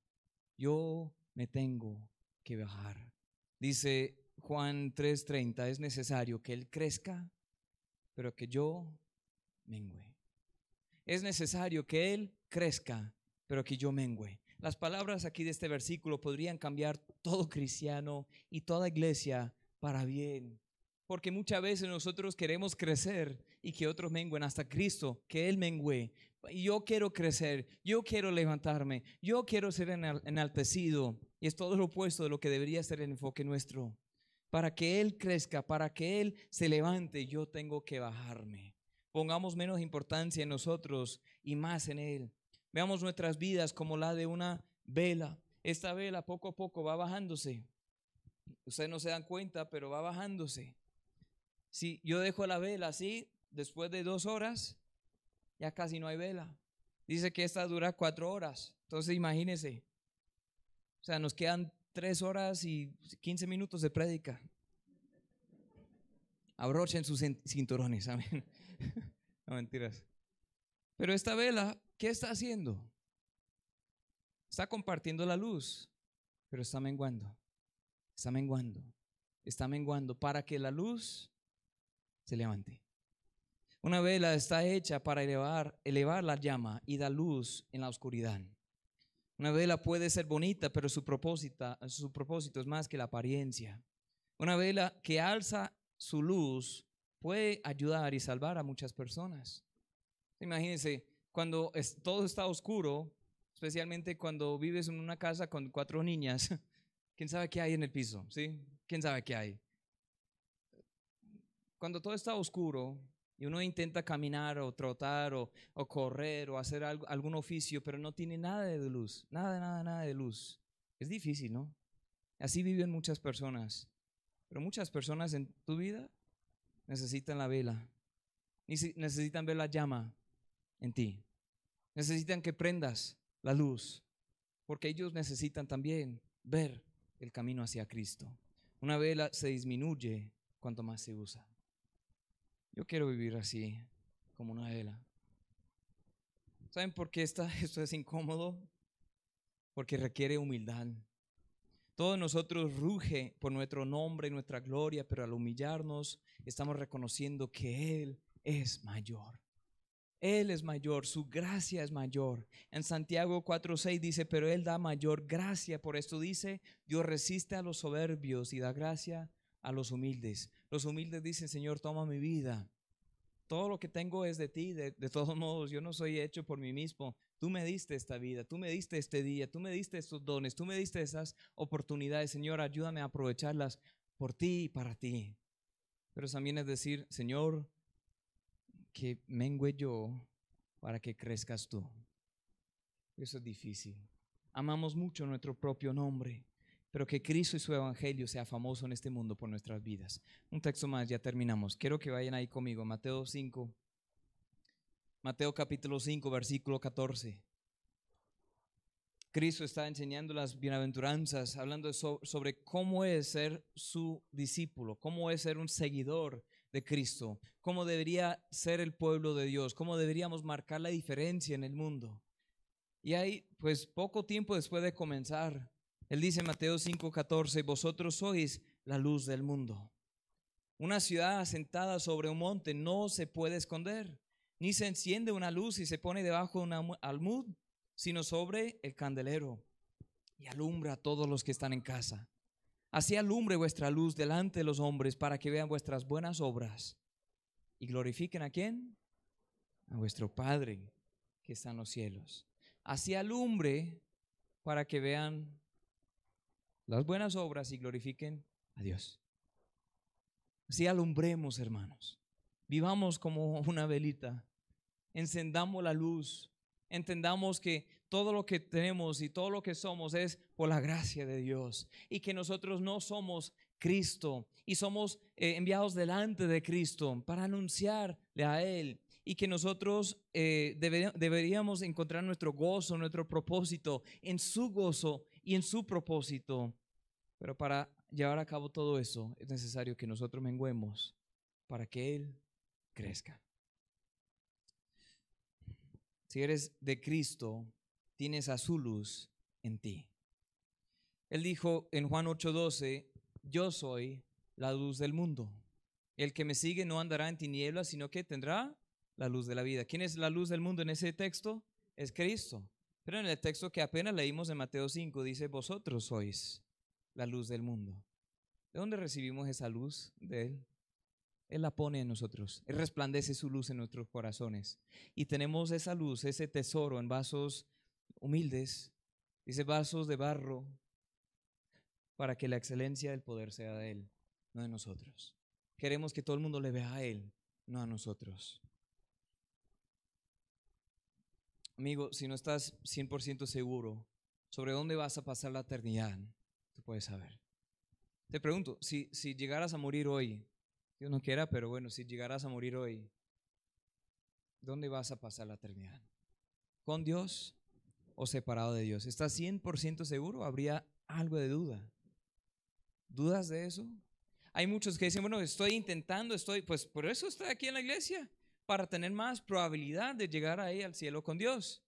yo me tengo que bajar. Dice Juan 3:30, es necesario que Él crezca, pero que yo mengüe. Es necesario que Él crezca, pero que yo mengüe. Las palabras aquí de este versículo podrían cambiar todo cristiano y toda iglesia para bien. Porque muchas veces nosotros queremos crecer y que otros mengüen hasta Cristo, que Él mengüe. Yo quiero crecer, yo quiero levantarme, yo quiero ser enaltecido. Y es todo lo opuesto de lo que debería ser el enfoque nuestro para que Él crezca, para que Él se levante, yo tengo que bajarme. Pongamos menos importancia en nosotros y más en Él. Veamos nuestras vidas como la de una vela. Esta vela poco a poco va bajándose. Ustedes no se dan cuenta, pero va bajándose. Si yo dejo la vela así, después de dos horas, ya casi no hay vela. Dice que esta dura cuatro horas. Entonces imagínense. O sea, nos quedan tres horas y quince minutos de prédica. Abrochen sus cinturones, amén. No mentiras. Pero esta vela, ¿qué está haciendo? Está compartiendo la luz, pero está menguando. Está menguando. Está menguando para que la luz se levante. Una vela está hecha para elevar, elevar la llama y dar luz en la oscuridad. Una vela puede ser bonita, pero su propósito, su propósito es más que la apariencia. Una vela que alza su luz puede ayudar y salvar a muchas personas. Imagínense, cuando todo está oscuro, especialmente cuando vives en una casa con cuatro niñas, ¿quién sabe qué hay en el piso? ¿Sí? ¿Quién sabe qué hay? Cuando todo está oscuro, y uno intenta caminar o trotar o, correr o hacer algún oficio, pero no tiene nada de luz, nada, nada, nada de luz. Es difícil, ¿no? Así viven muchas personas. Pero muchas personas en tu vida necesitan la vela. Necesitan ver la llama en ti. Necesitan que prendas la luz. Porque ellos necesitan también ver el camino hacia Cristo. Una vela se disminuye cuanto más se usa. Yo quiero vivir así, como una vela. ¿Saben por qué esto es incómodo? Porque requiere humildad. Todos nosotros ruge por nuestro nombre y nuestra gloria, pero al humillarnos estamos reconociendo que Él es mayor. Él es mayor, su gracia es mayor. En Santiago 4:6 dice, pero Él da mayor gracia. Por esto dice, Dios resiste a los soberbios y da gracia a los humildes. Los humildes dicen, Señor, toma mi vida. todo lo que tengo es de ti, de, todos modos, yo no soy hecho por mí mismo. Tú me diste esta vida, tú me diste este día, tú me diste estos dones, tú me diste esas oportunidades. Señor, ayúdame a aprovecharlas por ti y para ti. Pero también es decir, Señor, que mengue yo para que crezcas tú. Eso es difícil. Amamos mucho nuestro propio nombre, pero que Cristo y su evangelio sea famoso en este mundo por nuestras vidas. Un texto más, ya terminamos. Quiero que vayan ahí conmigo, Mateo 5. Mateo capítulo 5, versículo 14. Cristo está enseñando las bienaventuranzas, hablando sobre cómo es ser su discípulo, cómo es ser un seguidor de Cristo, cómo debería ser el pueblo de Dios, cómo deberíamos marcar la diferencia en el mundo. Y ahí, pues poco tiempo después de comenzar, él dice en Mateo 5:14, vosotros sois la luz del mundo. Una ciudad asentada sobre un monte no se puede esconder, ni se enciende una luz y se pone debajo de un almud sino sobre el candelero y alumbra a todos los que están en casa. Así alumbre vuestra luz delante de los hombres para que vean vuestras buenas obras y glorifiquen a quién? A vuestro Padre que está en los cielos. Así alumbre para que vean las buenas obras y glorifiquen a Dios. Así alumbremos, hermanos. Vivamos como una velita. Encendamos la luz entendamos que todo lo que tenemos y todo lo que somos es por la gracia de Dios y que nosotros no somos Cristo y somos eh, enviados delante de Cristo para anunciarle a Él y que nosotros eh, deberíamos encontrar nuestro gozo, nuestro propósito en su gozo y en su propósito. Pero para llevar a cabo todo eso es necesario que nosotros menguemos para que Él crezca. Si eres de Cristo, tienes a su luz en ti. Él dijo en Juan 8:12, yo soy la luz del mundo. El que me sigue no andará en tinieblas, sino que tendrá la luz de la vida. ¿Quién es la luz del mundo en ese texto? Es Cristo. Pero en el texto que apenas leímos en Mateo 5 dice, vosotros sois la luz del mundo. ¿De dónde recibimos esa luz de Él? Él la pone en nosotros. Él resplandece su luz en nuestros corazones. Y tenemos esa luz, ese tesoro en vasos humildes, dice vasos de barro, para que la excelencia del poder sea de Él, no de nosotros. Queremos que todo el mundo le vea a Él, no a nosotros. Amigo, si no estás 100% seguro sobre dónde vas a pasar la eternidad, tú puedes saber. Te pregunto, si, si llegaras a morir hoy, Dios no quiera, pero bueno, si llegaras a morir hoy, ¿dónde vas a pasar la eternidad? ¿Con Dios o separado de Dios? ¿Estás 100% seguro? ¿Habría algo de duda? ¿Dudas de eso? Hay muchos que dicen, bueno, estoy intentando, estoy, pues por eso estoy aquí en la iglesia, para tener más probabilidad de llegar ahí al cielo con Dios.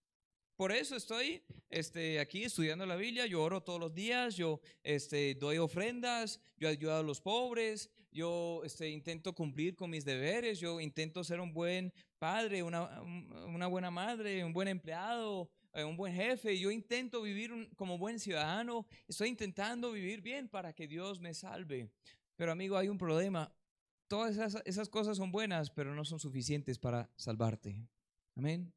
Por eso estoy este, aquí estudiando la Biblia, yo oro todos los días, yo este, doy ofrendas, yo ayudo a los pobres, yo este, intento cumplir con mis deberes, yo intento ser un buen padre, una, buena madre, un buen empleado, eh, un buen jefe, yo intento vivir como buen ciudadano, estoy intentando vivir bien para que Dios me salve. Pero amigo, hay un problema. Todas esas, esas cosas son buenas, pero no son suficientes para salvarte. Amén.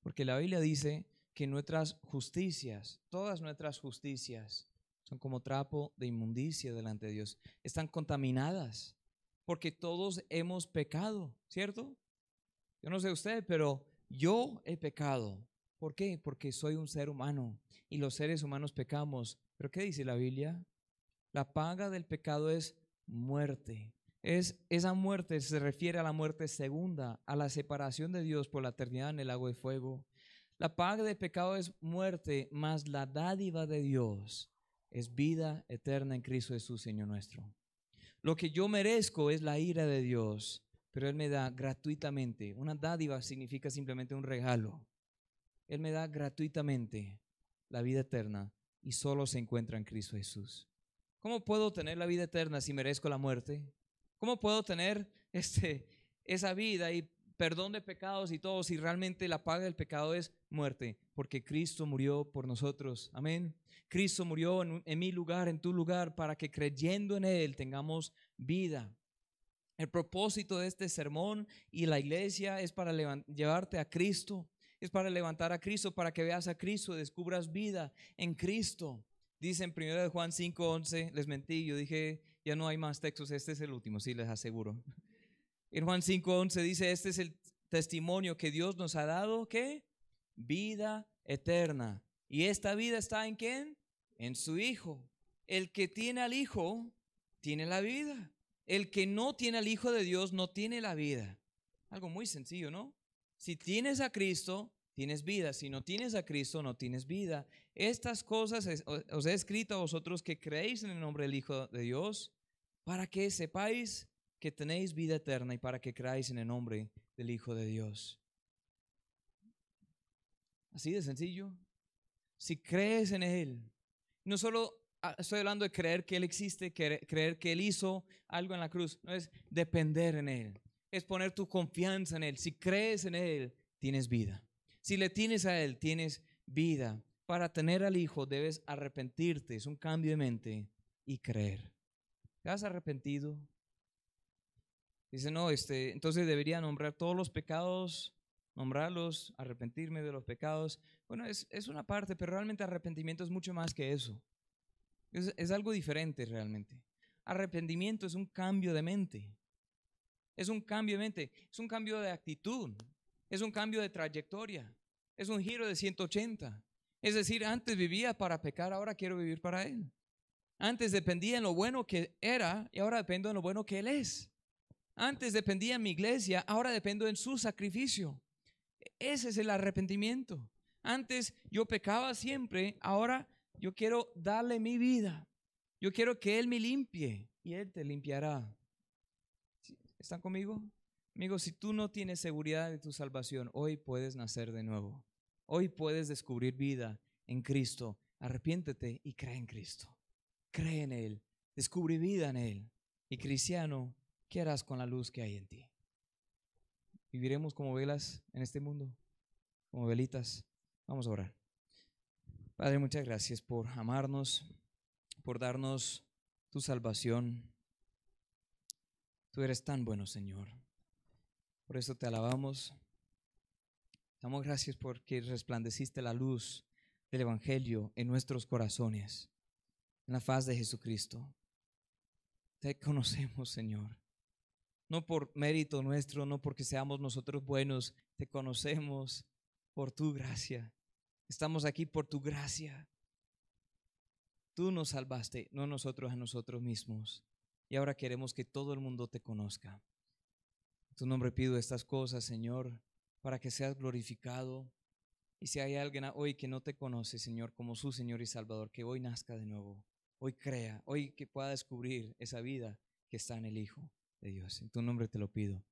Porque la Biblia dice que nuestras justicias, todas nuestras justicias, son como trapo de inmundicia delante de Dios. Están contaminadas porque todos hemos pecado, ¿cierto? Yo no sé usted, pero yo he pecado. ¿Por qué? Porque soy un ser humano y los seres humanos pecamos. ¿Pero qué dice la Biblia? La paga del pecado es muerte. Es, esa muerte se refiere a la muerte segunda, a la separación de Dios por la eternidad en el lago de fuego. La paga de pecado es muerte, mas la dádiva de Dios es vida eterna en Cristo Jesús, Señor nuestro. Lo que yo merezco es la ira de Dios, pero Él me da gratuitamente. Una dádiva significa simplemente un regalo. Él me da gratuitamente la vida eterna y solo se encuentra en Cristo Jesús. ¿Cómo puedo tener la vida eterna si merezco la muerte? ¿Cómo puedo tener este, esa vida y perdón de pecados y todo si realmente la paga del pecado es muerte? Porque Cristo murió por nosotros. Amén. Cristo murió en, en mi lugar, en tu lugar, para que creyendo en Él tengamos vida. El propósito de este sermón y la iglesia es para llevarte a Cristo, es para levantar a Cristo, para que veas a Cristo, descubras vida en Cristo. Dice en 1 Juan 5:11, les mentí, yo dije, ya no hay más textos, este es el último, sí, les aseguro. En Juan 5:11 dice, este es el testimonio que Dios nos ha dado, ¿qué? Vida eterna. ¿Y esta vida está en quién? En su Hijo. El que tiene al Hijo, tiene la vida. El que no tiene al Hijo de Dios, no tiene la vida. Algo muy sencillo, ¿no? Si tienes a Cristo, tienes vida. Si no tienes a Cristo, no tienes vida. Estas cosas os he escrito a vosotros que creéis en el nombre del Hijo de Dios, para que sepáis que tenéis vida eterna y para que creáis en el nombre del Hijo de Dios. Así de sencillo. Si crees en Él, no solo ah, estoy hablando de creer que Él existe, creer que Él hizo algo en la cruz, no es depender en Él, es poner tu confianza en Él. Si crees en Él, tienes vida. Si le tienes a Él, tienes vida. Para tener al Hijo debes arrepentirte, es un cambio de mente y creer. ¿Te has arrepentido? Dice, no, este, entonces debería nombrar todos los pecados, nombrarlos, arrepentirme de los pecados. Bueno, es, una parte, pero realmente arrepentimiento es mucho más que eso. Es, es algo diferente realmente. Arrepentimiento es un cambio de mente. Es un cambio de mente, es un cambio de actitud, es un cambio de trayectoria, es un giro de 180. Es decir, antes vivía para pecar, ahora quiero vivir para Él. Antes dependía en lo bueno que era y ahora dependo en lo bueno que Él es. Antes dependía en mi iglesia, ahora dependo en su sacrificio. Ese es el arrepentimiento. Antes yo pecaba siempre, ahora yo quiero darle mi vida. Yo quiero que Él me limpie y Él te limpiará. ¿Están conmigo? Amigo, si tú no tienes seguridad de tu salvación, hoy puedes nacer de nuevo. Hoy puedes descubrir vida en Cristo. Arrepiéntete y cree en Cristo. Cree en Él. Descubre vida en Él. Y cristiano, ¿Qué harás con la luz que hay en ti? ¿Viviremos como velas en este mundo? Como velitas. Vamos a orar. Padre, muchas gracias por amarnos, por darnos tu salvación. Tú eres tan bueno, Señor. Por eso te alabamos. Damos gracias porque resplandeciste la luz del Evangelio en nuestros corazones, en la faz de Jesucristo. Te conocemos, Señor no por mérito nuestro, no porque seamos nosotros buenos, te conocemos por tu gracia. Estamos aquí por tu gracia. Tú nos salvaste, no nosotros a nosotros mismos. Y ahora queremos que todo el mundo te conozca. En tu nombre pido estas cosas, Señor, para que seas glorificado. Y si hay alguien hoy que no te conoce, Señor, como su Señor y Salvador, que hoy nazca de nuevo, hoy crea, hoy que pueda descubrir esa vida que está en el Hijo de Dios. En tu nombre te lo pido.